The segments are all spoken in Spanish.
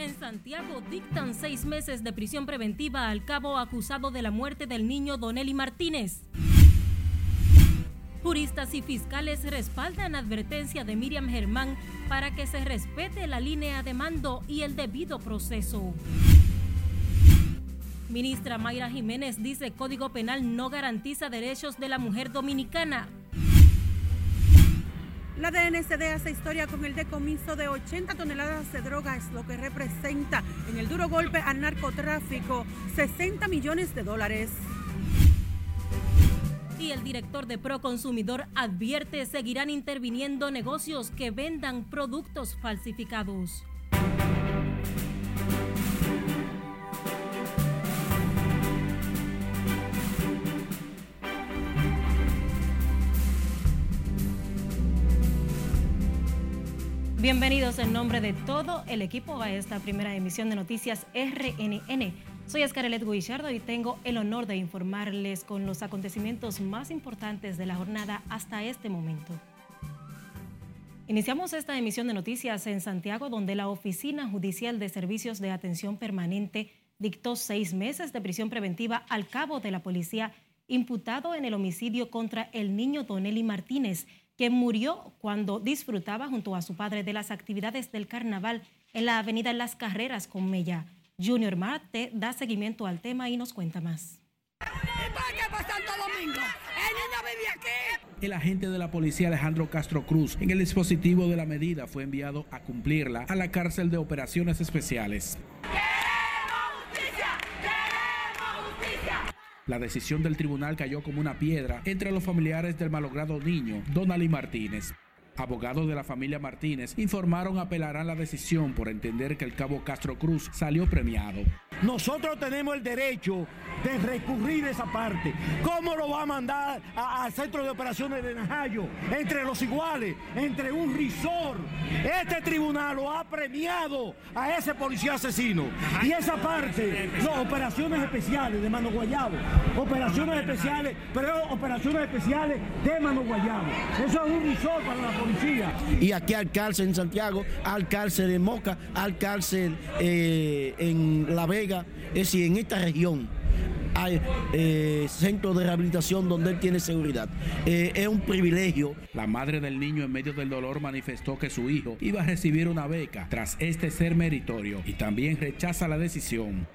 En Santiago dictan seis meses de prisión preventiva al cabo acusado de la muerte del niño Donelli Martínez. Juristas y fiscales respaldan advertencia de Miriam Germán para que se respete la línea de mando y el debido proceso. Ministra Mayra Jiménez dice Código Penal no garantiza derechos de la mujer dominicana. La DNCD hace historia con el decomiso de 80 toneladas de drogas, lo que representa en el duro golpe al narcotráfico 60 millones de dólares. Y el director de Proconsumidor advierte seguirán interviniendo negocios que vendan productos falsificados. Bienvenidos en nombre de todo el equipo a esta primera emisión de Noticias RNN. Soy Escarelet Guillardo y tengo el honor de informarles con los acontecimientos más importantes de la jornada hasta este momento. Iniciamos esta emisión de noticias en Santiago, donde la Oficina Judicial de Servicios de Atención Permanente dictó seis meses de prisión preventiva al cabo de la policía imputado en el homicidio contra el niño Donelli Martínez, que murió cuando disfrutaba junto a su padre de las actividades del carnaval en la avenida Las Carreras con Mella. Junior Marte da seguimiento al tema y nos cuenta más. El agente de la policía Alejandro Castro Cruz en el dispositivo de la medida fue enviado a cumplirla a la cárcel de operaciones especiales. La decisión del tribunal cayó como una piedra entre los familiares del malogrado niño, Donali Martínez. Abogados de la familia Martínez informaron apelarán la decisión por entender que el cabo Castro Cruz salió premiado. Nosotros tenemos el derecho de recurrir esa parte. ¿Cómo lo va a mandar al centro de operaciones de Najayo? Entre los iguales, entre un risor. Este tribunal lo ha premiado a ese policía asesino. Y esa parte, no, operaciones especiales de Mano Guayabo. Operaciones especiales, pero operaciones especiales de Mano Guayabo. Eso es un risor para la policía. Y aquí al cárcel en Santiago, al cárcel en Moca, al cárcel eh, en La Vega es decir, en esta región hay eh, centros de rehabilitación donde él tiene seguridad. Eh, es un privilegio. La madre del niño en medio del dolor manifestó que su hijo iba a recibir una beca tras este ser meritorio y también rechaza la decisión.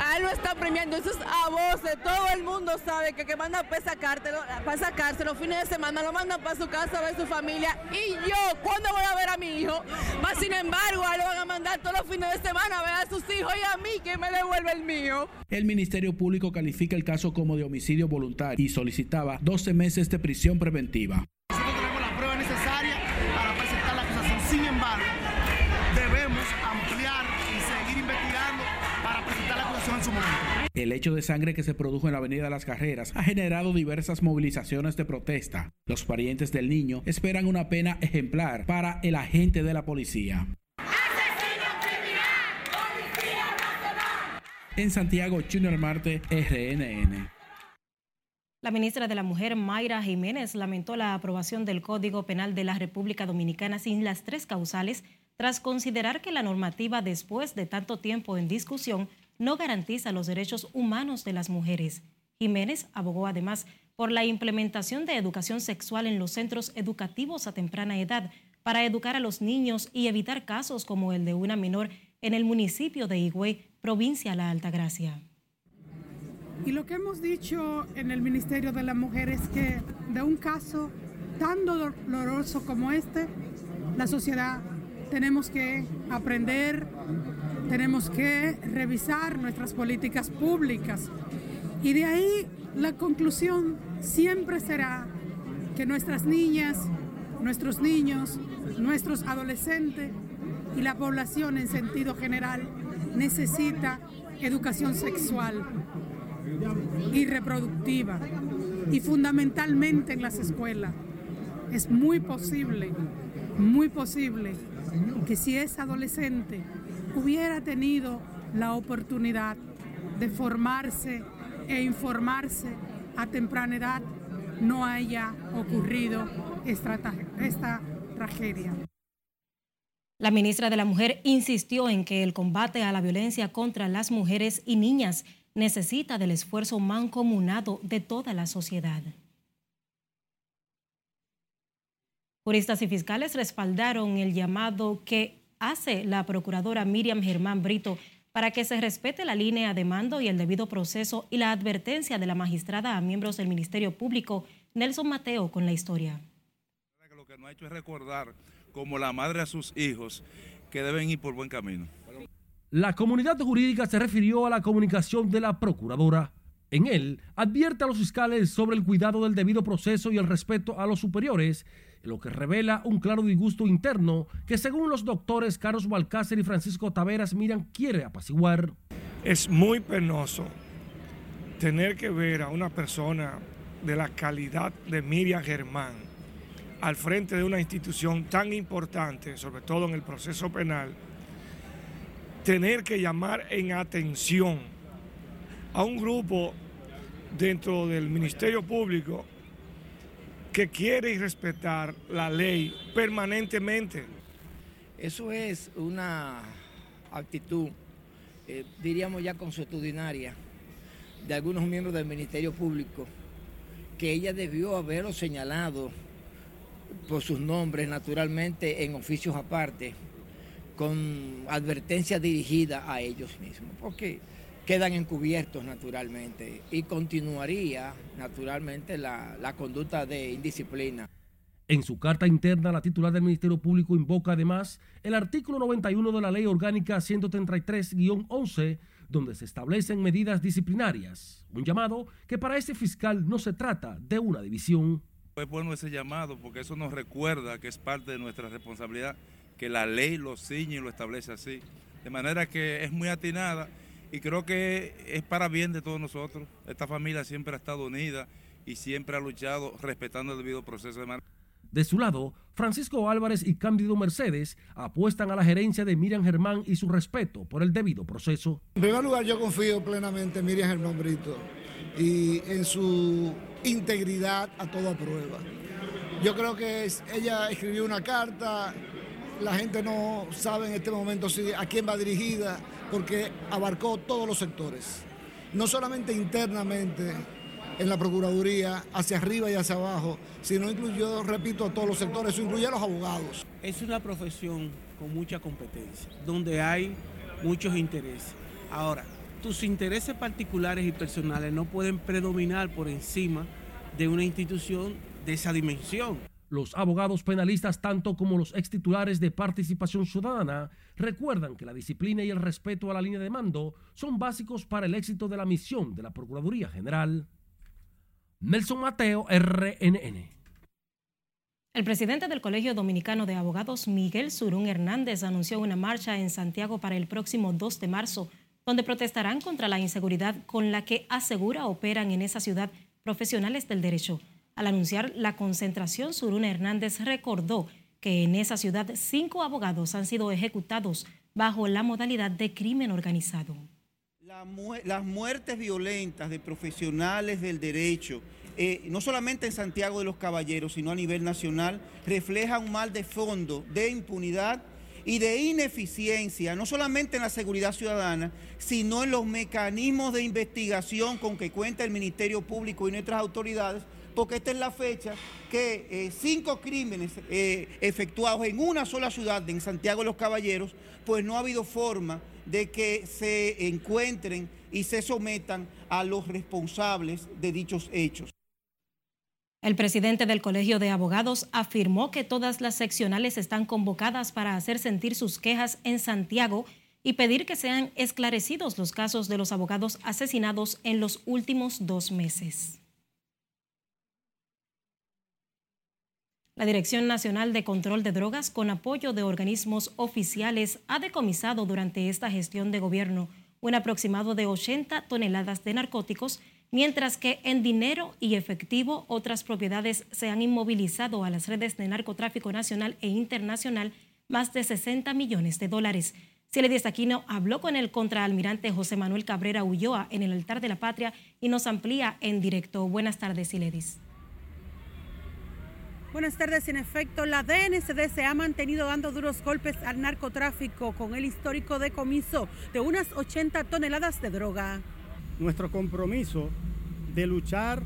A él lo están premiando, eso es a voces, todo el mundo sabe que que mandan para sacártelo, para sacarse los fines de semana, lo mandan para su casa a ver su familia. Y yo, ¿cuándo voy a ver a mi hijo? Más sin embargo, a lo van a mandar todos los fines de semana a ver a sus hijos y a mí que me devuelve el mío. El Ministerio Público califica el caso como de homicidio voluntario y solicitaba 12 meses de prisión preventiva. El hecho de sangre que se produjo en la Avenida Las Carreras ha generado diversas movilizaciones de protesta. Los parientes del niño esperan una pena ejemplar para el agente de la policía. En Santiago, Junior Marte, RNN. La ministra de la Mujer, Mayra Jiménez, lamentó la aprobación del Código Penal de la República Dominicana sin las tres causales, tras considerar que la normativa, después de tanto tiempo en discusión, no garantiza los derechos humanos de las mujeres. Jiménez abogó además por la implementación de educación sexual en los centros educativos a temprana edad para educar a los niños y evitar casos como el de una menor en el municipio de Higüey, provincia La Altagracia. Y lo que hemos dicho en el Ministerio de la Mujer es que de un caso tan doloroso como este, la sociedad tenemos que aprender, tenemos que revisar nuestras políticas públicas. Y de ahí la conclusión siempre será que nuestras niñas, nuestros niños, nuestros adolescentes y la población en sentido general necesita educación sexual y reproductiva y fundamentalmente en las escuelas. Es muy posible, muy posible que si es adolescente hubiera tenido la oportunidad de formarse e informarse a temprana edad, no haya ocurrido esta, esta tragedia. La ministra de la Mujer insistió en que el combate a la violencia contra las mujeres y niñas necesita del esfuerzo mancomunado de toda la sociedad. Juristas y fiscales respaldaron el llamado que hace la procuradora Miriam Germán Brito para que se respete la línea de mando y el debido proceso y la advertencia de la magistrada a miembros del Ministerio Público, Nelson Mateo, con la historia. Lo que no ha hecho es recordar, como la madre a sus hijos, que deben ir por buen camino. La comunidad jurídica se refirió a la comunicación de la procuradora. En él, advierte a los fiscales sobre el cuidado del debido proceso y el respeto a los superiores lo que revela un claro disgusto interno que según los doctores Carlos Balcácer y Francisco Taveras Miran quiere apaciguar. Es muy penoso tener que ver a una persona de la calidad de Miriam Germán al frente de una institución tan importante, sobre todo en el proceso penal, tener que llamar en atención a un grupo dentro del Ministerio Público que quiere respetar la ley permanentemente. Eso es una actitud, eh, diríamos ya consuetudinaria, de algunos miembros del Ministerio Público, que ella debió haberlo señalado por sus nombres, naturalmente, en oficios aparte, con advertencia dirigida a ellos mismos. Porque quedan encubiertos naturalmente y continuaría naturalmente la, conducta de indisciplina. En su carta interna, la titular del Ministerio Público invoca además el artículo 91 de la Ley Orgánica 133-11, donde se establecen medidas disciplinarias. Un llamado que para ese fiscal no se trata de una división. Es bueno ese llamado porque eso nos recuerda que es parte de nuestra responsabilidad, que la ley lo ciñe y lo establece así. De manera que es muy atinada y creo que es para bien de todos nosotros. Esta familia siempre ha estado unida y siempre ha luchado respetando el debido proceso de De su lado, Francisco Álvarez y Cándido Mercedes apuestan a la gerencia de Miriam Germán y su respeto por el debido proceso. En primer lugar, yo confío plenamente en Miriam Germán Brito y en su integridad a toda prueba. Yo creo que ella escribió una carta, la gente no sabe en este momento si, a quién va dirigida, porque abarcó todos los sectores, no solamente internamente en la Procuraduría, hacia arriba y hacia abajo, sino incluyó, repito, a todos los sectores, eso incluye a los abogados. Es una profesión con mucha competencia, donde hay muchos intereses. Ahora, tus intereses particulares y personales no pueden predominar por encima de una institución de esa dimensión. Los abogados penalistas, tanto como los extitulares de participación ciudadana, recuerdan que la disciplina y el respeto a la línea de mando son básicos para el éxito de la misión de la Procuraduría General. Nelson Mateo, RNN. El presidente del Colegio Dominicano de Abogados, Miguel Surún Hernández, anunció una marcha en Santiago para el próximo 2 de marzo, donde protestarán contra la inseguridad con la que asegura operan en esa ciudad profesionales del derecho. Al anunciar la concentración, Surún Hernández recordó que en esa ciudad cinco abogados han sido ejecutados bajo la modalidad de crimen organizado. las muertes violentas de profesionales del derecho, eh, no solamente en Santiago de los Caballeros, sino a nivel nacional, reflejan un mal de fondo de impunidad y de ineficiencia, no solamente en la seguridad ciudadana, sino en los mecanismos de investigación con que cuenta el Ministerio Público y nuestras autoridades porque esta es la fecha que eh, cinco crímenes eh, efectuados en una sola ciudad, en Santiago de los Caballeros, pues no ha habido forma de que se encuentren y se sometan a los responsables de dichos hechos. El presidente del Colegio de Abogados afirmó que todas las seccionales están convocadas para hacer sentir sus quejas en Santiago y pedir que sean esclarecidos los casos de los abogados asesinados en los últimos dos meses. La Dirección Nacional de Control de Drogas, con apoyo de organismos oficiales, ha decomisado durante esta gestión de gobierno un aproximado de 80 toneladas de narcóticos, mientras que en dinero y efectivo otras propiedades se han inmovilizado a las redes de narcotráfico nacional e internacional más de 60 millones de dólares. Ciledis Aquino habló con el contraalmirante José Manuel Cabrera Ulloa en el altar de la patria y nos amplía en directo. Buenas tardes, Ciledis. Buenas tardes. En efecto, la DNCD se ha mantenido dando duros golpes al narcotráfico con el histórico decomiso de unas 80 toneladas de droga. Nuestro compromiso de luchar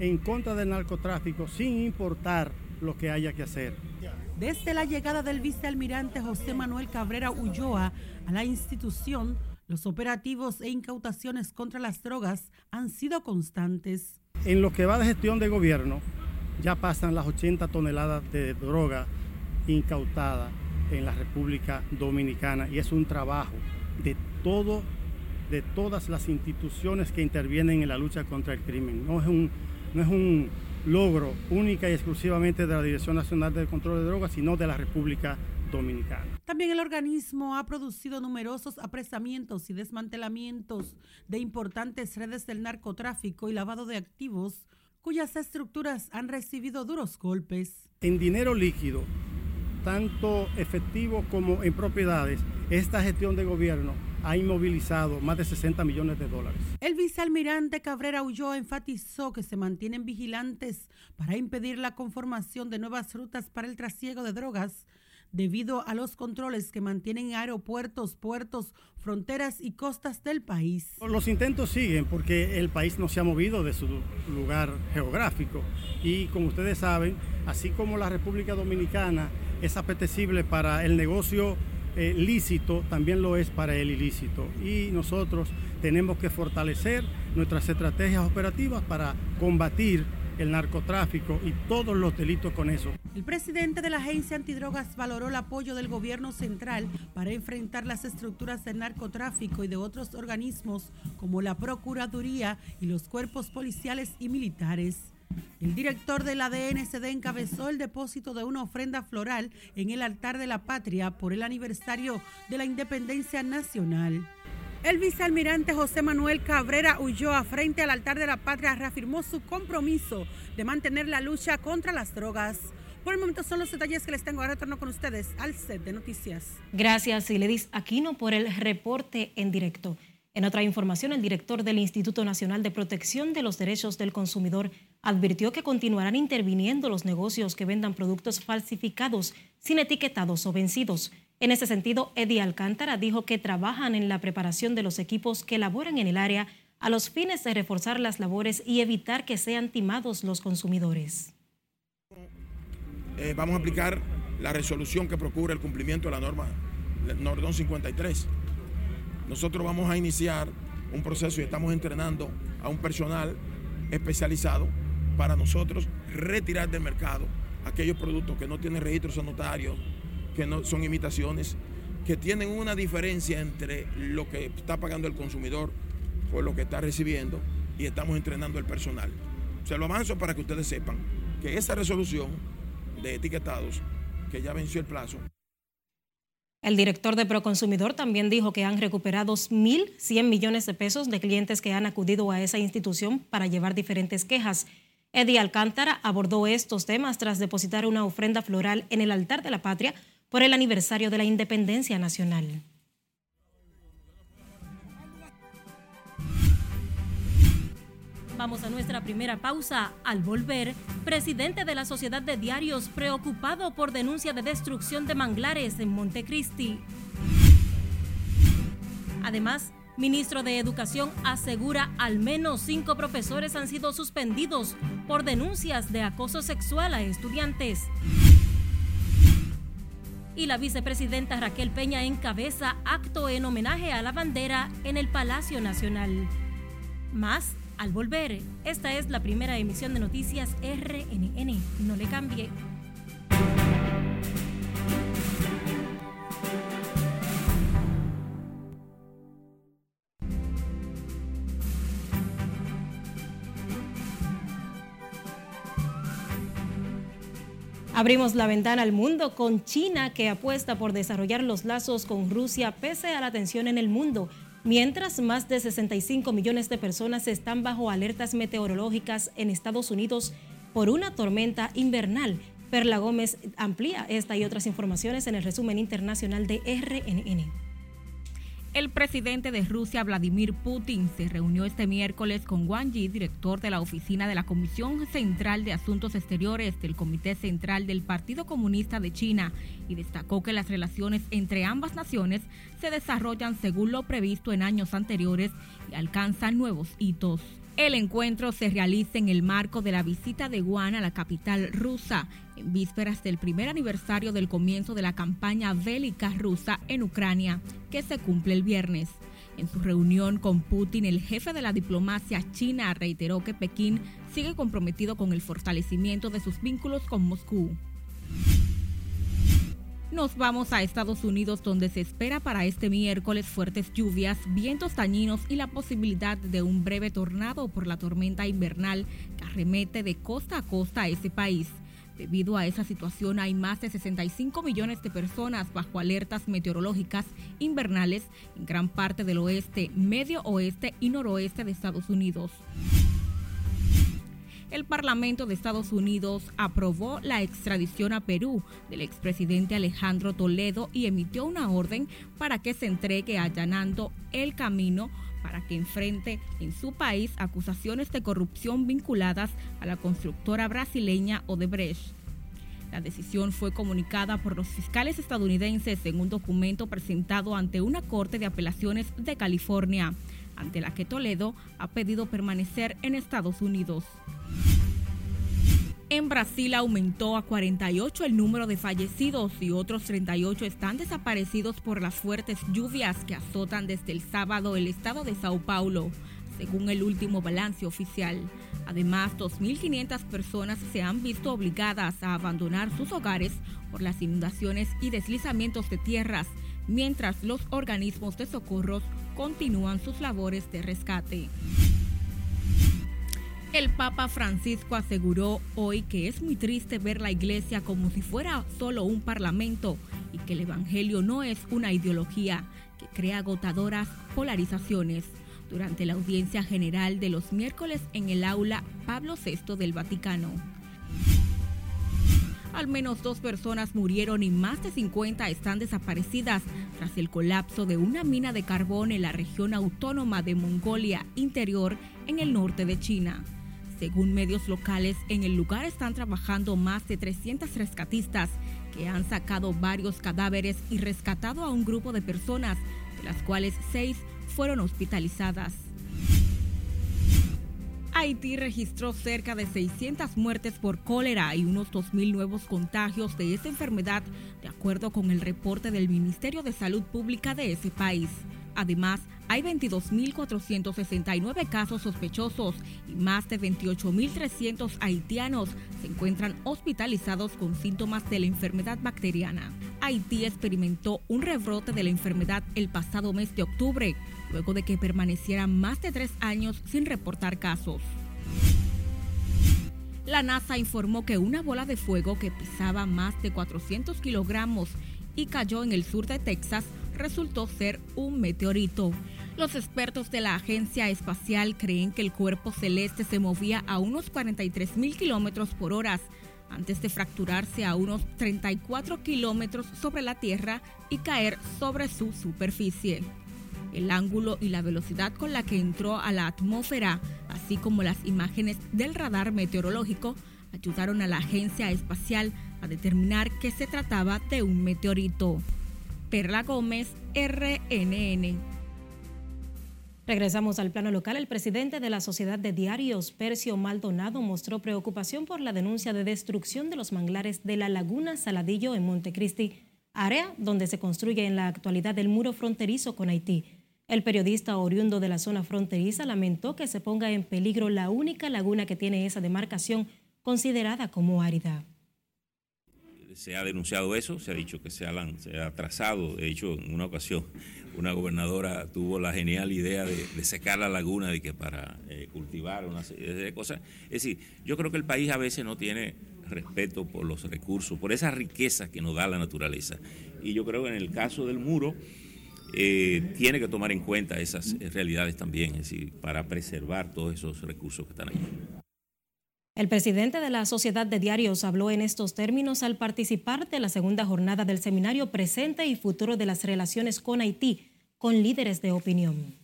en contra del narcotráfico sin importar lo que haya que hacer. Desde la llegada del vicealmirante José Manuel Cabrera Ulloa a la institución, los operativos e incautaciones contra las drogas han sido constantes. En lo que va de gestión de gobierno, ya pasan las 80 toneladas de droga incautada en la República Dominicana y es un trabajo de todo de todas las instituciones que intervienen en la lucha contra el crimen. No es un, no es un logro única y exclusivamente de la Dirección Nacional de Control de Drogas, sino de la República Dominicana. También el organismo ha producido numerosos apresamientos y desmantelamientos de importantes redes del narcotráfico y lavado de activos cuyas estructuras han recibido duros golpes. En dinero líquido, tanto efectivo como en propiedades, esta gestión de gobierno ha inmovilizado más de 60 millones de dólares. El vicealmirante Cabrera Ulloa enfatizó que se mantienen vigilantes para impedir la conformación de nuevas rutas para el trasiego de drogas debido a los controles que mantienen aeropuertos, puertos, fronteras y costas del país. Los intentos siguen porque el país no se ha movido de su lugar geográfico y como ustedes saben, así como la República Dominicana es apetecible para el negocio eh, lícito, también lo es para el ilícito y nosotros tenemos que fortalecer nuestras estrategias operativas para combatir el narcotráfico y todos los delitos con eso. El presidente de la agencia antidrogas valoró el apoyo del gobierno central para enfrentar las estructuras del narcotráfico y de otros organismos como la Procuraduría y los cuerpos policiales y militares. El director de la DNCD encabezó el depósito de una ofrenda floral en el altar de la patria por el aniversario de la independencia nacional. El vicealmirante José Manuel Cabrera Ulloa, frente al altar de la patria, reafirmó su compromiso de mantener la lucha contra las drogas. Por el momento son los detalles que les tengo. Ahora retorno con ustedes al set de noticias. Gracias, Iledis Aquino, por el reporte en directo. En otra información, el director del Instituto Nacional de Protección de los Derechos del Consumidor advirtió que continuarán interviniendo los negocios que vendan productos falsificados, sin etiquetados o vencidos. En ese sentido, Eddie Alcántara dijo que trabajan en la preparación de los equipos que laboran en el área a los fines de reforzar las labores y evitar que sean timados los consumidores. Eh, vamos a aplicar la resolución que procura el cumplimiento de la norma Nordón 53. Nosotros vamos a iniciar un proceso y estamos entrenando a un personal especializado para nosotros retirar del mercado aquellos productos que no tienen registros sanitarios, que no son imitaciones, que tienen una diferencia entre lo que está pagando el consumidor por lo que está recibiendo y estamos entrenando el personal. Se lo avanzo para que ustedes sepan que esa resolución de etiquetados, que ya venció el plazo. El director de Proconsumidor también dijo que han recuperado 1.100 millones de pesos de clientes que han acudido a esa institución para llevar diferentes quejas. Eddie Alcántara abordó estos temas tras depositar una ofrenda floral en el altar de la patria por el aniversario de la independencia nacional. Vamos a nuestra primera pausa. Al volver, presidente de la Sociedad de Diarios preocupado por denuncia de destrucción de manglares en Montecristi. Además, ministro de Educación asegura al menos cinco profesores han sido suspendidos por denuncias de acoso sexual a estudiantes y la vicepresidenta Raquel Peña encabeza acto en homenaje a la bandera en el Palacio Nacional. Más al volver. Esta es la primera emisión de noticias RNN. No le cambie. Abrimos la ventana al mundo con China que apuesta por desarrollar los lazos con Rusia pese a la tensión en el mundo, mientras más de 65 millones de personas están bajo alertas meteorológicas en Estados Unidos por una tormenta invernal. Perla Gómez amplía esta y otras informaciones en el resumen internacional de RNN. El presidente de Rusia, Vladimir Putin, se reunió este miércoles con Wang Yi, director de la oficina de la Comisión Central de Asuntos Exteriores del Comité Central del Partido Comunista de China, y destacó que las relaciones entre ambas naciones se desarrollan según lo previsto en años anteriores y alcanzan nuevos hitos. El encuentro se realiza en el marco de la visita de Juan a la capital rusa, en vísperas del primer aniversario del comienzo de la campaña bélica rusa en Ucrania, que se cumple el viernes. En su reunión con Putin, el jefe de la diplomacia china reiteró que Pekín sigue comprometido con el fortalecimiento de sus vínculos con Moscú. Nos vamos a Estados Unidos donde se espera para este miércoles fuertes lluvias, vientos dañinos y la posibilidad de un breve tornado por la tormenta invernal que arremete de costa a costa a ese país. Debido a esa situación hay más de 65 millones de personas bajo alertas meteorológicas invernales en gran parte del oeste, medio oeste y noroeste de Estados Unidos el Parlamento de Estados Unidos aprobó la extradición a Perú del expresidente Alejandro Toledo y emitió una orden para que se entregue allanando el camino para que enfrente en su país acusaciones de corrupción vinculadas a la constructora brasileña Odebrecht. La decisión fue comunicada por los fiscales estadounidenses en un documento presentado ante una Corte de Apelaciones de California, ante la que Toledo ha pedido permanecer en Estados Unidos. En Brasil aumentó a 48 el número de fallecidos y otros 38 están desaparecidos por las fuertes lluvias que azotan desde el sábado el estado de Sao Paulo, según el último balance oficial. Además, 2.500 personas se han visto obligadas a abandonar sus hogares por las inundaciones y deslizamientos de tierras, mientras los organismos de socorros continúan sus labores de rescate. El Papa Francisco aseguró hoy que es muy triste ver la iglesia como si fuera solo un parlamento y que el Evangelio no es una ideología que crea agotadoras polarizaciones durante la audiencia general de los miércoles en el aula Pablo VI del Vaticano. Al menos dos personas murieron y más de 50 están desaparecidas tras el colapso de una mina de carbón en la región autónoma de Mongolia Interior en el norte de China. Según medios locales, en el lugar están trabajando más de 300 rescatistas que han sacado varios cadáveres y rescatado a un grupo de personas, de las cuales seis fueron hospitalizadas. Haití registró cerca de 600 muertes por cólera y unos 2.000 nuevos contagios de esta enfermedad, de acuerdo con el reporte del Ministerio de Salud Pública de ese país. Además, hay 22.469 casos sospechosos y más de 28.300 haitianos se encuentran hospitalizados con síntomas de la enfermedad bacteriana. Haití experimentó un rebrote de la enfermedad el pasado mes de octubre, luego de que permaneciera más de tres años sin reportar casos. La NASA informó que una bola de fuego que pesaba más de 400 kilogramos y cayó en el sur de Texas resultó ser un meteorito. Los expertos de la agencia espacial creen que el cuerpo celeste se movía a unos 43 mil kilómetros por hora antes de fracturarse a unos 34 kilómetros sobre la Tierra y caer sobre su superficie. El ángulo y la velocidad con la que entró a la atmósfera, así como las imágenes del radar meteorológico, ayudaron a la agencia espacial a determinar que se trataba de un meteorito. Perla Gómez, RNN. Regresamos al plano local. El presidente de la Sociedad de Diarios, Percio Maldonado, mostró preocupación por la denuncia de destrucción de los manglares de la Laguna Saladillo en Montecristi, área donde se construye en la actualidad el muro fronterizo con Haití. El periodista oriundo de la zona fronteriza lamentó que se ponga en peligro la única laguna que tiene esa demarcación considerada como árida se ha denunciado eso, se ha dicho que se ha, trazado, de hecho en una ocasión una gobernadora tuvo la genial idea de, secar la laguna de que para eh, cultivar una serie de cosas. Es decir, yo creo que el país a veces no tiene respeto por los recursos, por esa riqueza que nos da la naturaleza. Y yo creo que en el caso del muro eh, tiene que tomar en cuenta esas realidades también, es decir, para preservar todos esos recursos que están ahí. El presidente de la Sociedad de Diarios habló en estos términos al participar de la segunda jornada del seminario Presente y Futuro de las Relaciones con Haití, con líderes de opinión.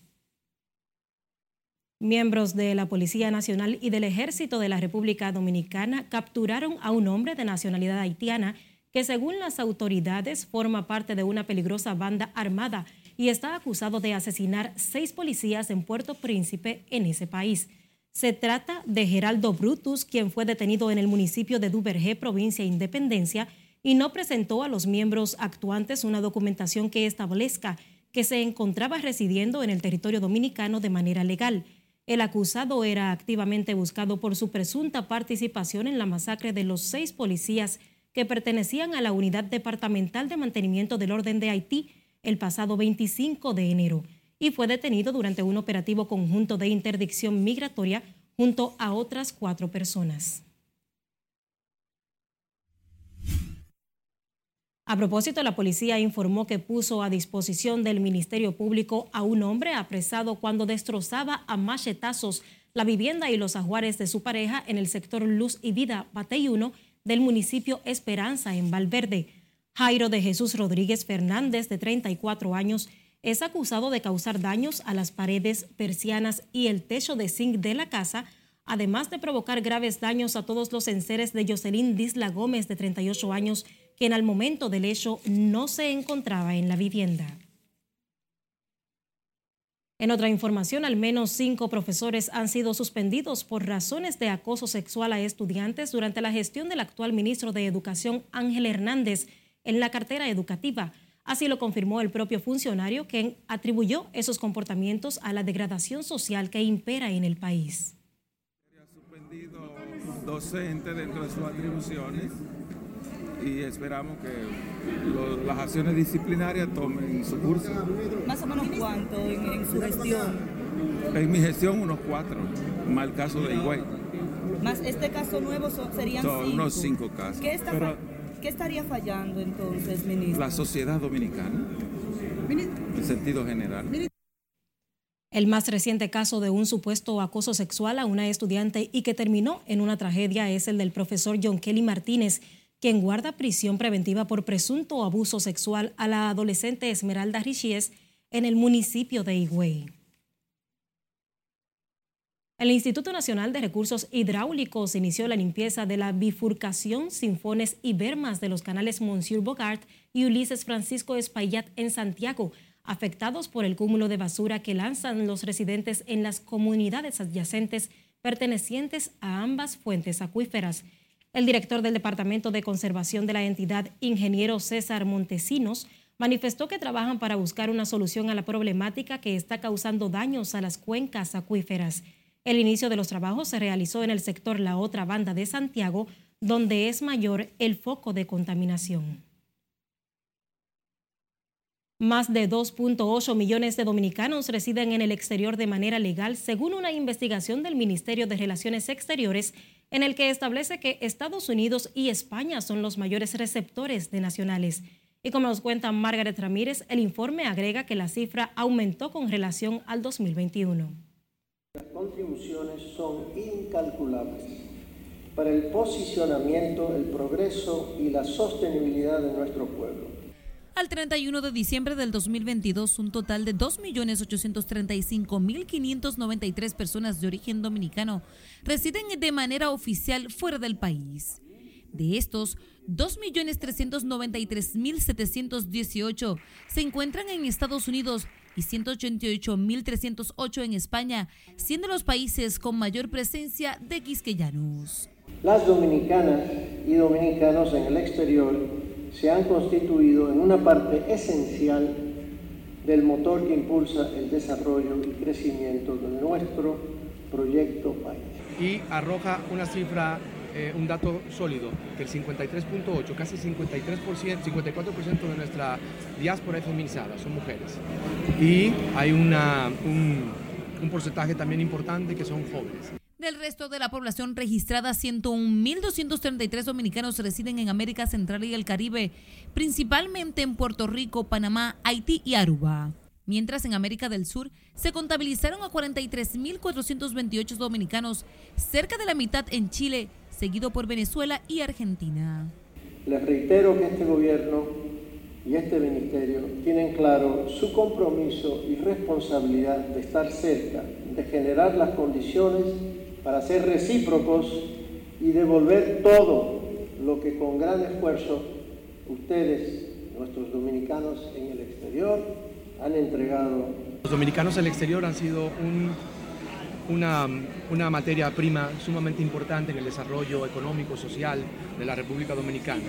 Miembros de la Policía Nacional y del Ejército de la República Dominicana capturaron a un hombre de nacionalidad haitiana que según las autoridades forma parte de una peligrosa banda armada y está acusado de asesinar seis policías en Puerto Príncipe, en ese país. Se trata de Geraldo Brutus, quien fue detenido en el municipio de Duvergé, provincia de Independencia, y no presentó a los miembros actuantes una documentación que establezca que se encontraba residiendo en el territorio dominicano de manera legal. El acusado era activamente buscado por su presunta participación en la masacre de los seis policías que pertenecían a la Unidad Departamental de Mantenimiento del Orden de Haití el pasado 25 de enero y fue detenido durante un operativo conjunto de interdicción migratoria junto a otras cuatro personas. A propósito, la policía informó que puso a disposición del Ministerio Público a un hombre apresado cuando destrozaba a machetazos la vivienda y los ajuares de su pareja en el sector Luz y Vida, Batey 1, del municipio Esperanza, en Valverde. Jairo de Jesús Rodríguez Fernández, de 34 años, es acusado de causar daños a las paredes, persianas y el techo de zinc de la casa, además de provocar graves daños a todos los enseres de Jocelyn Disla Gómez, de 38 años, quien al momento del hecho no se encontraba en la vivienda. En otra información, al menos cinco profesores han sido suspendidos por razones de acoso sexual a estudiantes durante la gestión del actual ministro de Educación, Ángel Hernández, en la cartera educativa. Así lo confirmó el propio funcionario, quien atribuyó esos comportamientos a la degradación social que impera en el país. suspendido docente dentro de sus atribuciones y esperamos que las acciones disciplinarias tomen su curso. ¿Más o menos cuánto en, su gestión? En mi gestión unos cuatro, más el caso de Higüey. Más este caso nuevo serían son unos cinco casos. ¿Qué está ¿Qué estaría fallando entonces, ministro? La sociedad dominicana, en sentido general. El más reciente caso de un supuesto acoso sexual a una estudiante y que terminó en una tragedia es el del profesor John Kelly Martínez, quien guarda prisión preventiva por presunto abuso sexual a la adolescente Esmeralda Richies en el municipio de Higüey. El Instituto Nacional de Recursos Hidráulicos inició la limpieza de la bifurcación Sinfones y Bermas de los canales Monsieur Bogart y Ulises Francisco Espaillat en Santiago, afectados por el cúmulo de basura que lanzan los residentes en las comunidades adyacentes pertenecientes a ambas fuentes acuíferas. El director del Departamento de Conservación de la entidad, ingeniero César Montesinos, manifestó que trabajan para buscar una solución a la problemática que está causando daños a las cuencas acuíferas. El inicio de los trabajos se realizó en el sector La Otra Banda de Santiago, donde es mayor el foco de contaminación. Más de 2.8 millones de dominicanos residen en el exterior de manera legal, según una investigación del Ministerio de Relaciones Exteriores, en el que establece que Estados Unidos y España son los mayores receptores de nacionales. Y como nos cuenta Margaret Ramírez, el informe agrega que la cifra aumentó con relación al 2021. Las contribuciones son incalculables para el posicionamiento, el progreso y la sostenibilidad de nuestro pueblo. Al 31 de diciembre del 2022, un total de 2.835.593 personas de origen dominicano residen de manera oficial fuera del país. De estos, 2.393.718 se encuentran en Estados Unidos y 188.308 en España, siendo los países con mayor presencia de quisqueyanos. Las dominicanas y dominicanos en el exterior se han constituido en una parte esencial del motor que impulsa el desarrollo y crecimiento de nuestro proyecto país. Y arroja una cifra eh, un dato sólido, que el 53.8, casi 53%, 54% de nuestra diáspora es feminizada, son mujeres. Y hay una, un, un porcentaje también importante que son jóvenes. Del resto de la población registrada, 101.233 dominicanos residen en América Central y el Caribe, principalmente en Puerto Rico, Panamá, Haití y Aruba. Mientras en América del Sur se contabilizaron a 43.428 dominicanos, cerca de la mitad en Chile, seguido por Venezuela y Argentina. Les reitero que este gobierno y este ministerio tienen claro su compromiso y responsabilidad de estar cerca, de generar las condiciones para ser recíprocos y devolver todo lo que con gran esfuerzo ustedes, nuestros dominicanos en el exterior, han entregado. Los dominicanos en el exterior han sido una, materia prima sumamente importante en el desarrollo económico, social de la República Dominicana.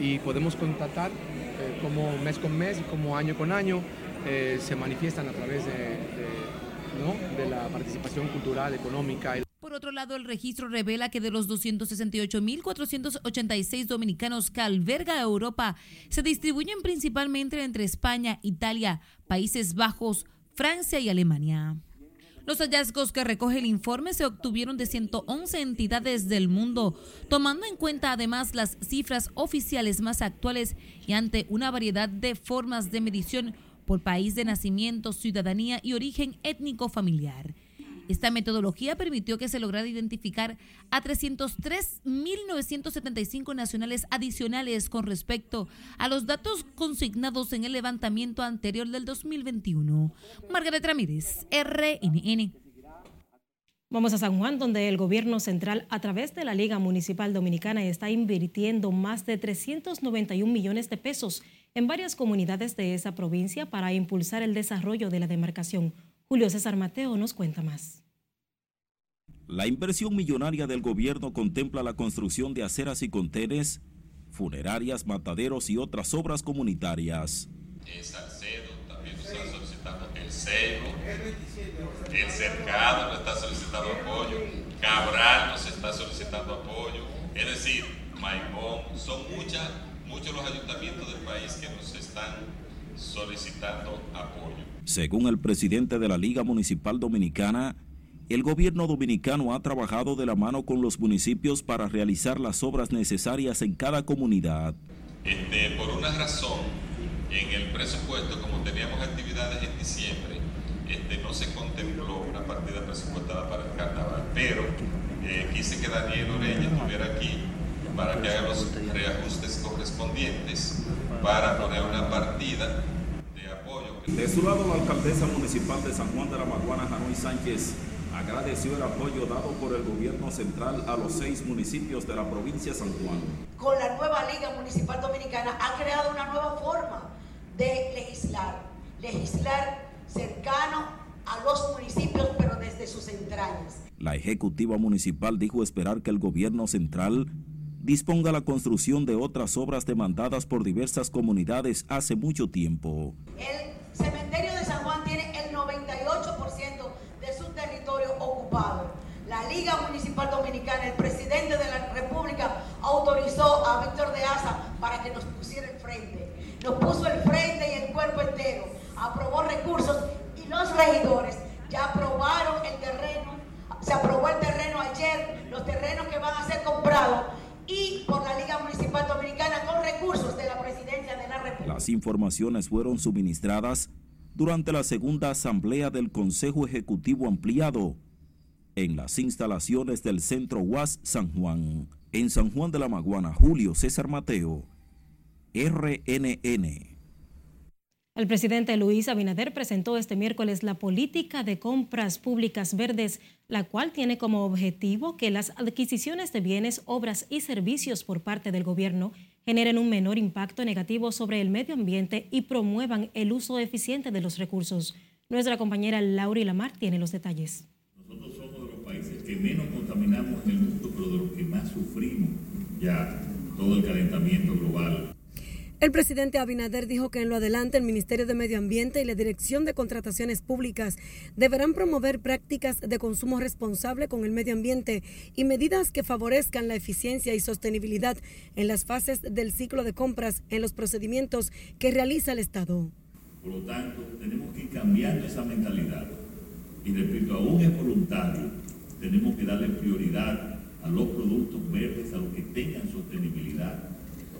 Y podemos constatar eh, como mes con mes y como año con año eh, se manifiestan a través de, de, de la participación cultural, económica. Otro lado, el registro revela que de los 268.486 dominicanos que alberga Europa, se distribuyen principalmente entre España, Italia, Países Bajos, Francia y Alemania. Los hallazgos que recoge el informe se obtuvieron de 111 entidades del mundo, tomando en cuenta además las cifras oficiales más actuales y ante una variedad de formas de medición por país de nacimiento, ciudadanía y origen étnico familiar. Esta metodología permitió que se lograra identificar a 303.975 nacionales adicionales con respecto a los datos consignados en el levantamiento anterior del 2021. Margaret Ramírez, RNN. Vamos a San Juan, donde el gobierno central, a través de la Liga Municipal Dominicana, está invirtiendo más de 391 millones de pesos en varias comunidades de esa provincia para impulsar el desarrollo de la demarcación. Julio César Mateo nos cuenta más. La inversión millonaria del gobierno contempla la construcción de aceras y contenes, funerarias, mataderos y otras obras comunitarias. El Salcedo también nos está solicitando el Seno, el Cercado nos está solicitando apoyo, Cabral nos está solicitando apoyo, es decir, Maimón, son muchas, muchos los ayuntamientos del país que nos están solicitando apoyo. Según el presidente de la Liga Municipal Dominicana, el gobierno dominicano ha trabajado de la mano con los municipios para realizar las obras necesarias en cada comunidad. Este, por una razón, en el presupuesto, como teníamos actividades en diciembre, este, no se contempló una partida presupuestada para el carnaval, pero eh, quise que Daniel Oreña estuviera aquí para que haga los reajustes correspondientes para poner una partida. De su lado, la alcaldesa municipal de San Juan de la Maguana, Janoy Sánchez, agradeció el apoyo dado por el gobierno central a los seis municipios de la provincia de San Juan. Con la nueva Liga Municipal Dominicana ha creado una nueva forma de legislar, legislar cercano a los municipios, pero desde sus entrañas. La ejecutiva municipal dijo esperar que el gobierno central disponga la construcción de otras obras demandadas por diversas comunidades hace mucho tiempo. El cementerio de San Juan tiene el 98% de su territorio ocupado. La Liga Municipal Dominicana, el presidente de la República autorizó a Víctor de Asa para que nos pusiera el frente. Nos puso el frente y el cuerpo entero. Aprobó recursos y los regidores ya aprobaron el terreno. Se aprobó el terreno ayer, los terrenos que van a ser comprados y por la Liga Municipal Dominicana con recursos de la Presidencia de la República. Las informaciones fueron suministradas durante la segunda asamblea del Consejo Ejecutivo Ampliado en las instalaciones del Centro UAS San Juan. En San Juan de la Maguana, Julio César Mateo, RNN. El presidente Luis Abinader presentó este miércoles la política de compras públicas verdes, la cual tiene como objetivo que las adquisiciones de bienes, obras y servicios por parte del gobierno generen un menor impacto negativo sobre el medio ambiente y promuevan el uso eficiente de los recursos. Nuestra compañera Lauri Lamar tiene los detalles. Nosotros somos de los países que menos contaminamos en el mundo, pero de los que más sufrimos ya todo el calentamiento global. El presidente Abinader dijo que en lo adelante el Ministerio de Medio Ambiente y la Dirección de Contrataciones Públicas deberán promover prácticas de consumo responsable con el medio ambiente y medidas que favorezcan la eficiencia y sostenibilidad en las fases del ciclo de compras en los procedimientos que realiza el Estado. Por lo tanto, tenemos que ir cambiando esa mentalidad. Y repito, aún es voluntario, tenemos que darle prioridad a los productos verdes, a los que tengan sostenibilidad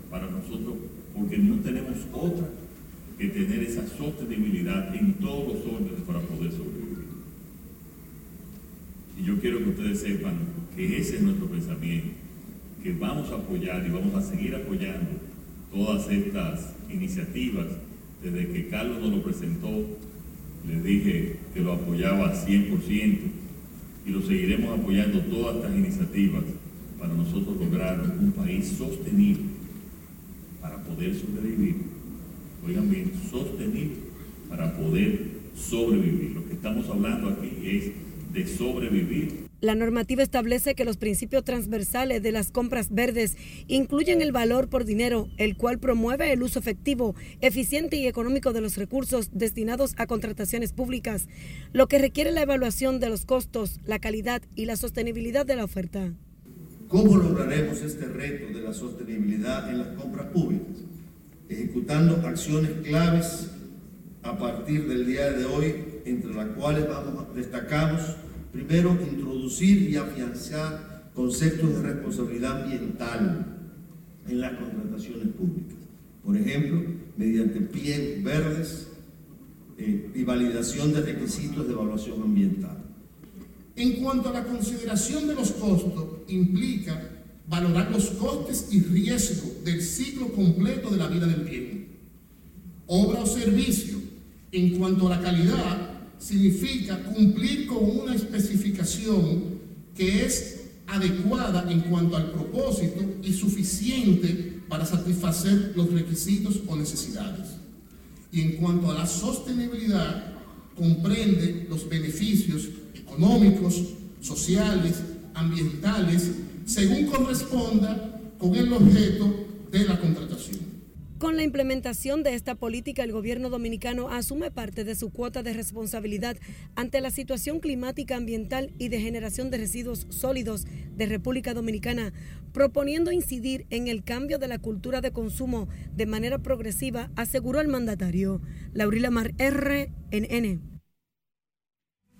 para nosotros porque no tenemos otra que tener esa sostenibilidad en todos los órdenes para poder sobrevivir. Y yo quiero que ustedes sepan que ese es nuestro pensamiento, que vamos a apoyar y vamos a seguir apoyando todas estas iniciativas Desde que Carlos nos lo presentó, le dije que lo apoyaba 100% y lo seguiremos apoyando todas estas iniciativas para nosotros lograr un país sostenible poder sobrevivir. Oigan bien, sostenible para poder sobrevivir. Lo que estamos hablando es de sobrevivir la normativa establece que los principios transversales de las compras verdes incluyen el valor por dinero, el cual promueve el uso efectivo, eficiente y económico de los recursos destinados a contrataciones públicas, lo que requiere la evaluación de los costos, la calidad y la sostenibilidad de la oferta. ¿Cómo lograremos este reto de la sostenibilidad en las compras públicas? Ejecutando acciones claves a partir del día de hoy, entre las cuales vamos, destacamos Primero, introducir y afianzar conceptos de responsabilidad ambiental en las contrataciones públicas. Por ejemplo, mediante pies verdes eh, y validación de requisitos de evaluación ambiental. En cuanto a la consideración de los costos, implica valorar los costes y riesgos del ciclo completo de la vida del bien. Obra o servicio, en cuanto a la calidad, significa cumplir con una especificación que es adecuada en cuanto al propósito y suficiente para satisfacer los requisitos o necesidades. Y en cuanto a la sostenibilidad, comprende los beneficios económicos, sociales, ambientales, según corresponda con el objeto de la contratación. Con la implementación de esta política, el gobierno dominicano asume parte de su cuota de responsabilidad ante la situación climática, ambiental y de generación de residuos sólidos de República Dominicana, proponiendo incidir en el cambio de la cultura de consumo de manera progresiva, aseguró el mandatario. Laurila Mar, RNN.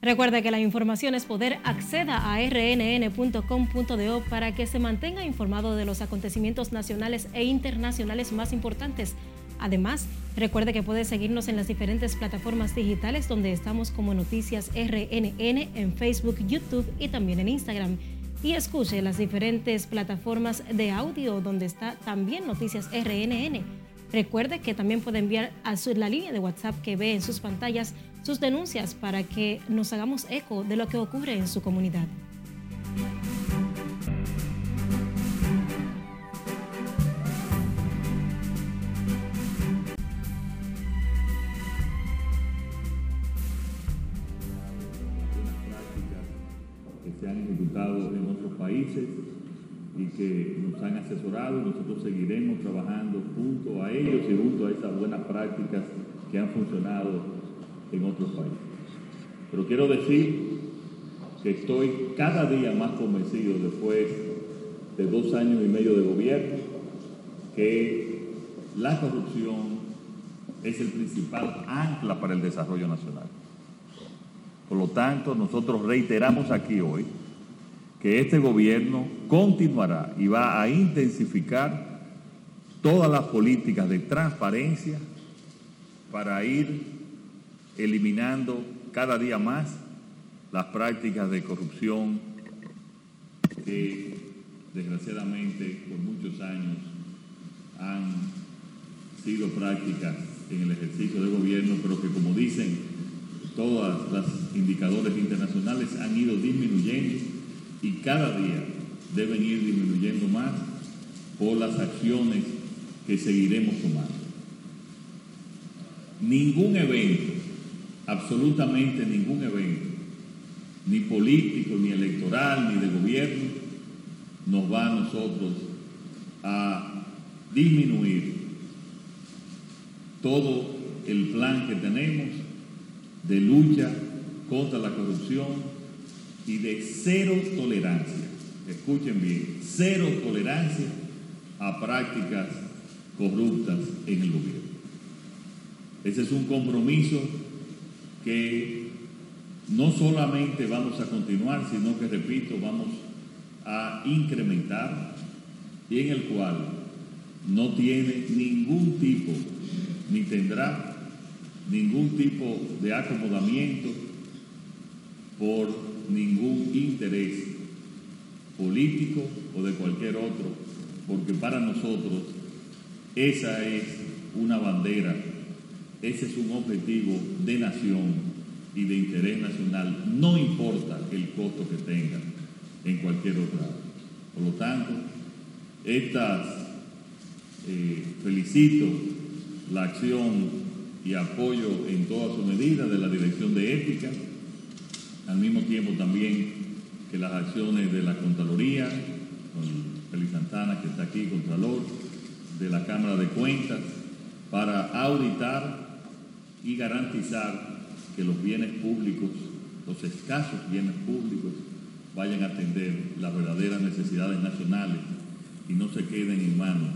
Recuerde que la información es poder. Acceda a rnn.com.do para que se mantenga informado de los acontecimientos nacionales e internacionales más importantes. Además, recuerde que puede seguirnos en las diferentes plataformas digitales donde estamos como Noticias RNN en Facebook, YouTube y también en Instagram. Y escuche las diferentes plataformas de audio donde está también Noticias RNN. Recuerde que también puede enviar a la línea de WhatsApp que ve en sus pantallas sus denuncias para que nos hagamos eco de lo que ocurre en su comunidad. que se han ejecutado en otros países y que nos han asesorado. Nosotros seguiremos trabajando junto a ellos y junto a esas buenas prácticas que han funcionado en otros países. Pero quiero decir que estoy cada día más convencido después de dos años y medio de gobierno que la corrupción es el principal ancla para el desarrollo nacional. Por lo tanto, nosotros reiteramos aquí hoy que este gobierno continuará y va a intensificar todas las políticas de transparencia para ir eliminando cada día más las prácticas de corrupción que desgraciadamente por muchos años han sido prácticas en el ejercicio de gobierno, pero que como dicen todos los indicadores internacionales han ido disminuyendo y cada día deben ir disminuyendo más por las acciones que seguiremos tomando. Ningún evento absolutamente ningún evento, ni político, ni electoral, ni de gobierno, nos va a nosotros a disminuir todo el plan que tenemos de lucha contra la corrupción y de cero tolerancia, escuchen bien, cero tolerancia a prácticas corruptas en el gobierno. Ese es un compromiso que no solamente vamos a continuar, sino que, repito, vamos a incrementar y en el cual no tiene ningún tipo, ni tendrá ningún tipo de acomodamiento por ningún interés político o de cualquier otro, porque para nosotros esa es una bandera Ese es un objetivo de nación y de interés nacional, no importa el costo que tenga en cualquier otra. Por lo tanto, estas eh, felicito la acción y apoyo en todas sus medidas de la Dirección de Ética, al mismo tiempo también que las acciones de la Contraloría, con Félix Santana que está aquí, Contralor, de la Cámara de Cuentas, para auditar y garantizar que los bienes públicos, los escasos bienes públicos, vayan a atender las verdaderas necesidades nacionales y no se queden en manos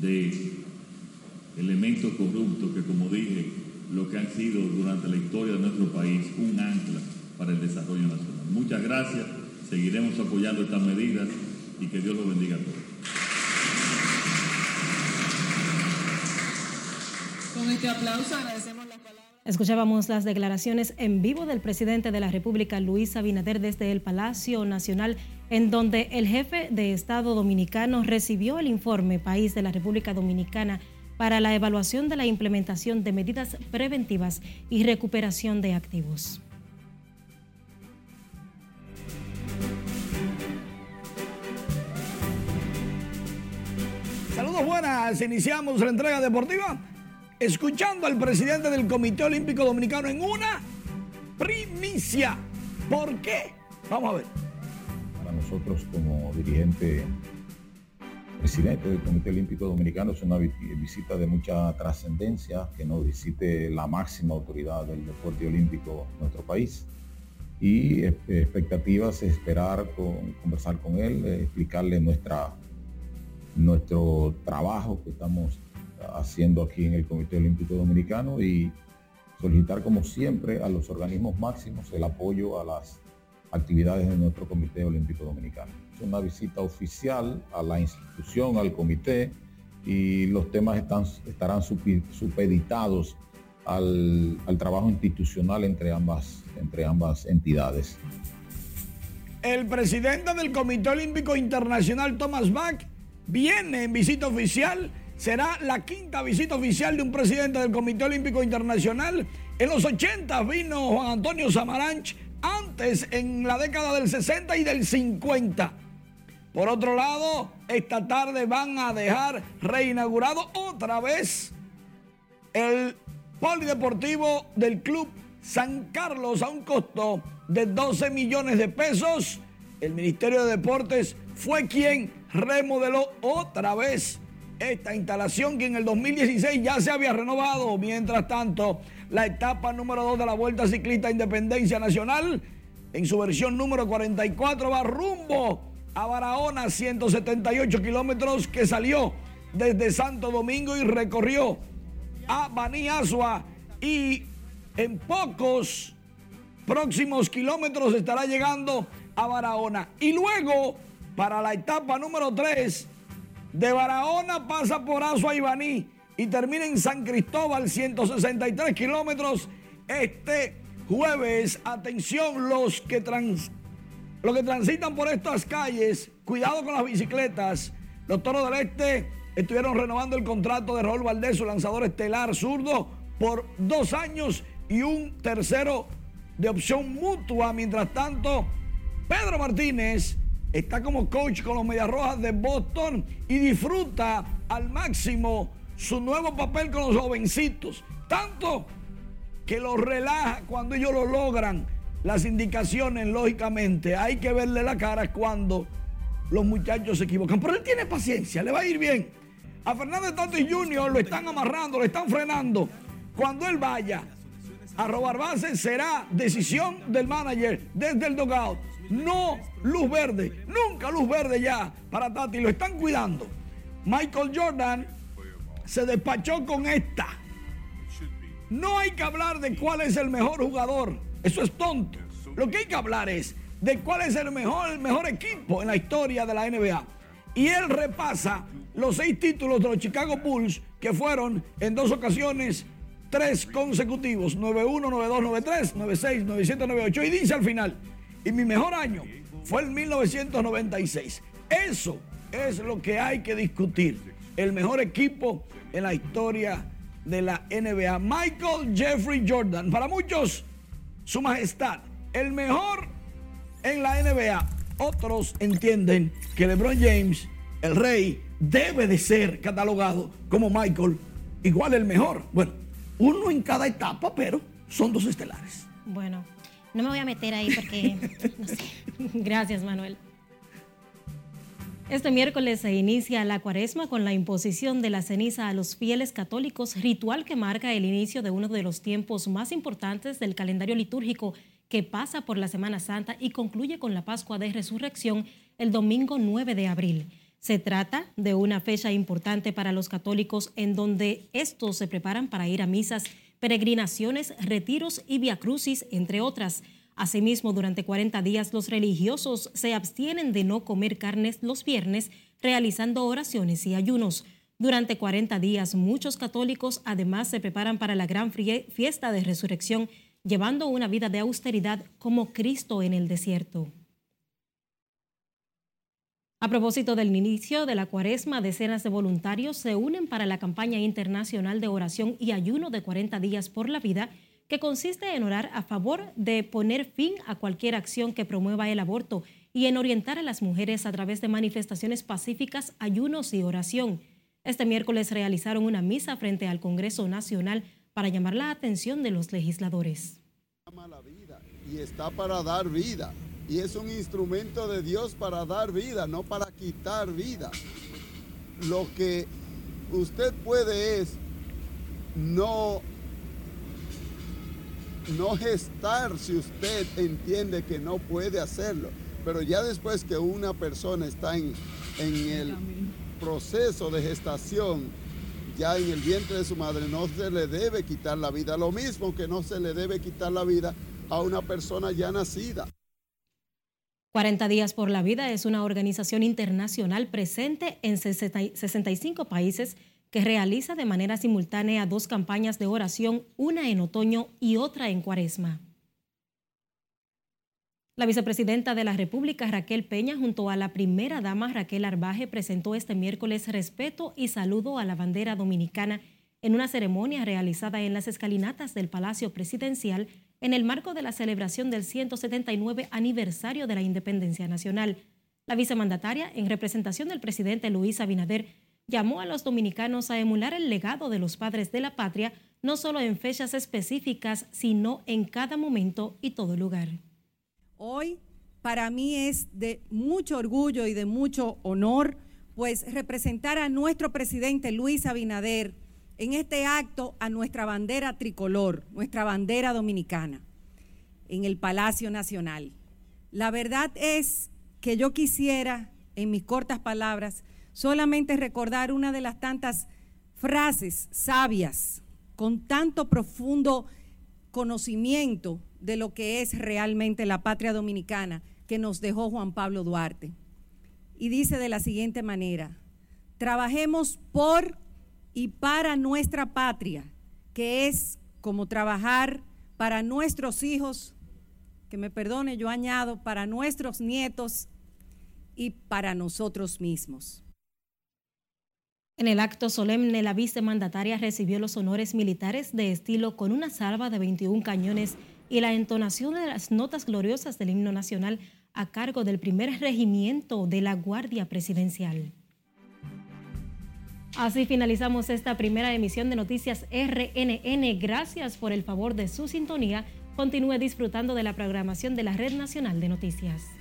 de elementos corruptos que, como dije, lo que han sido durante la historia de nuestro país un ancla para el desarrollo nacional. Muchas gracias, seguiremos apoyando estas medidas y que Dios los bendiga a todos. Con este aplauso agradecemos. Escuchábamos las declaraciones en vivo del presidente de la República, Luis Abinader, desde el Palacio Nacional, en donde el jefe de Estado dominicano recibió el informe País de la República Dominicana para la evaluación de la implementación de medidas preventivas y recuperación de activos. Saludos buenas, iniciamos la entrega deportiva escuchando al presidente del Comité Olímpico Dominicano en una primicia. ¿Por qué? Vamos a ver. Para nosotros como dirigente, presidente del Comité Olímpico Dominicano es una visita de mucha trascendencia que nos visite la máxima autoridad del deporte olímpico en nuestro país. Y expectativas, esperar conversar con él, explicarle nuestra nuestro trabajo que estamos haciendo aquí en el Comité Olímpico Dominicano y solicitar como siempre a los organismos máximos el apoyo a las actividades de nuestro Comité Olímpico Dominicano. Es una visita oficial a la institución, al comité y los temas están, estarán supeditados al, trabajo institucional entre ambas, entre ambas entidades. El presidente del Comité Olímpico Internacional, Thomas Bach, viene en visita oficial. Será la quinta visita oficial de un presidente del Comité Olímpico Internacional. En los 80 vino Juan Antonio Samaranch, antes en la década del 60 y del 50. Por otro lado, esta tarde van a dejar reinaugurado otra vez el polideportivo del club San Carlos a un costo de 12 millones de pesos. El Ministerio de Deportes fue quien remodeló otra vez esta instalación que en el 2016 ya se había renovado. Mientras tanto, la etapa número 2 de la Vuelta Ciclista Independencia Nacional, en su versión número 44, va rumbo a Barahona, 178 kilómetros, que salió desde Santo Domingo y recorrió a Baní Asua y en pocos próximos kilómetros estará llegando a Barahona. Y luego para la etapa número 3 de Barahona pasa por Azua y Baní y termina en San Cristóbal, 163 kilómetros. Este jueves, atención, los que, trans, los que transitan por estas calles, cuidado con las bicicletas. Los toros del Este estuvieron renovando el contrato de Raúl Valdés, su lanzador estelar zurdo, por dos años y un tercero de opción mutua. Mientras tanto, Pedro Martínez está como coach con los Medias Rojas de Boston y disfruta al máximo su nuevo papel con los jovencitos. Tanto que lo relaja cuando ellos lo logran. Las indicaciones, lógicamente, hay que verle la cara cuando los muchachos se equivocan. Pero él tiene paciencia, le va a ir bien. A Fernández Tatis Jr. lo están amarrando, lo están frenando. Cuando él vaya a robar bases, será decisión del manager desde el dugout no luz verde, nunca luz verde ya para Tati, lo están cuidando. Michael Jordan se despachó con esta. No hay que hablar de cuál es el mejor jugador, eso es tonto. Lo que hay que hablar es de cuál es el mejor, el mejor equipo en la historia de la NBA. Y él repasa los seis títulos de los Chicago Bulls que fueron en dos ocasiones tres consecutivos, 9-1, 9-2, 9-3, 9-6, 9-7, 9-8 y dice al final, y mi mejor año fue el 1996. Eso es lo que hay que discutir. El mejor equipo en la historia de la NBA, Michael Jeffrey Jordan. Para muchos, su majestad, el mejor en la NBA. Otros entienden que LeBron James, el rey, debe de ser catalogado como Michael, igual el mejor. Bueno, uno en cada etapa, pero son dos estelares. Bueno, no me voy a meter ahí porque, no sé. Gracias, Manuel. Este miércoles se inicia la cuaresma con la imposición de la ceniza a los fieles católicos, ritual que marca el inicio de uno de los tiempos más importantes del calendario litúrgico que pasa por la Semana Santa y concluye con la Pascua de Resurrección el domingo 9 de abril. Se trata de una fecha importante para los católicos en donde estos se preparan para ir a misas, peregrinaciones, retiros y viacrucis, entre otras. Asimismo, durante 40 días los religiosos se abstienen de no comer carnes los viernes, realizando oraciones y ayunos. Durante 40 días muchos católicos además se preparan para la gran fiesta de resurrección, llevando una vida de austeridad como Cristo en el desierto. A propósito del inicio de la cuaresma, decenas de voluntarios se unen para la campaña internacional de oración y ayuno de 40 días por la vida que consiste en orar a favor de poner fin a cualquier acción que promueva el aborto y en orientar a las mujeres a través de manifestaciones pacíficas, ayunos y oración. Este miércoles realizaron una misa frente al Congreso Nacional para llamar la atención de los legisladores. Y está para dar vida. Y es un instrumento de Dios para dar vida, no para quitar vida. Lo que usted puede es no no gestar si usted entiende que no puede hacerlo. Pero ya después que una persona está en, en el proceso de gestación, ya en el vientre de su madre, no se le debe quitar la vida. Lo mismo que no se le debe quitar la vida a una persona ya nacida. 40 días por la vida es una organización internacional presente en 65 países que realiza de manera simultánea dos campañas de oración, una en otoño y otra en cuaresma. La vicepresidenta de la República, Raquel Peña, junto a la primera dama Raquel Arbaje, presentó este miércoles respeto y saludo a la bandera dominicana en una ceremonia realizada en las escalinatas del Palacio Presidencial en el marco de la celebración del 179 aniversario de la Independencia Nacional. La vicemandataria, en representación del presidente Luis Abinader, llamó a los dominicanos a emular el legado de los padres de la patria, no solo en fechas específicas, sino en cada momento y todo lugar. Hoy para mí es de mucho orgullo y de mucho honor, pues representar a nuestro presidente Luis Abinader en este acto a nuestra bandera tricolor, nuestra bandera dominicana, en el Palacio Nacional. La verdad es que yo quisiera, en mis cortas palabras, solamente recordar una de las tantas frases sabias con tanto profundo conocimiento de lo que es realmente la patria dominicana que nos dejó Juan Pablo Duarte. Y dice de la siguiente manera, trabajemos por y para nuestra patria, que es como trabajar para nuestros hijos, que me perdone, yo añado, para nuestros nietos y para nosotros mismos. En el acto solemne, la vicemandataria recibió los honores militares de estilo con una salva de 21 cañones y la entonación de las notas gloriosas del himno nacional a cargo del primer regimiento de la Guardia Presidencial. Así finalizamos esta primera emisión de Noticias RNN. Gracias por el favor de su sintonía. Continúe disfrutando de la programación de la Red Nacional de Noticias.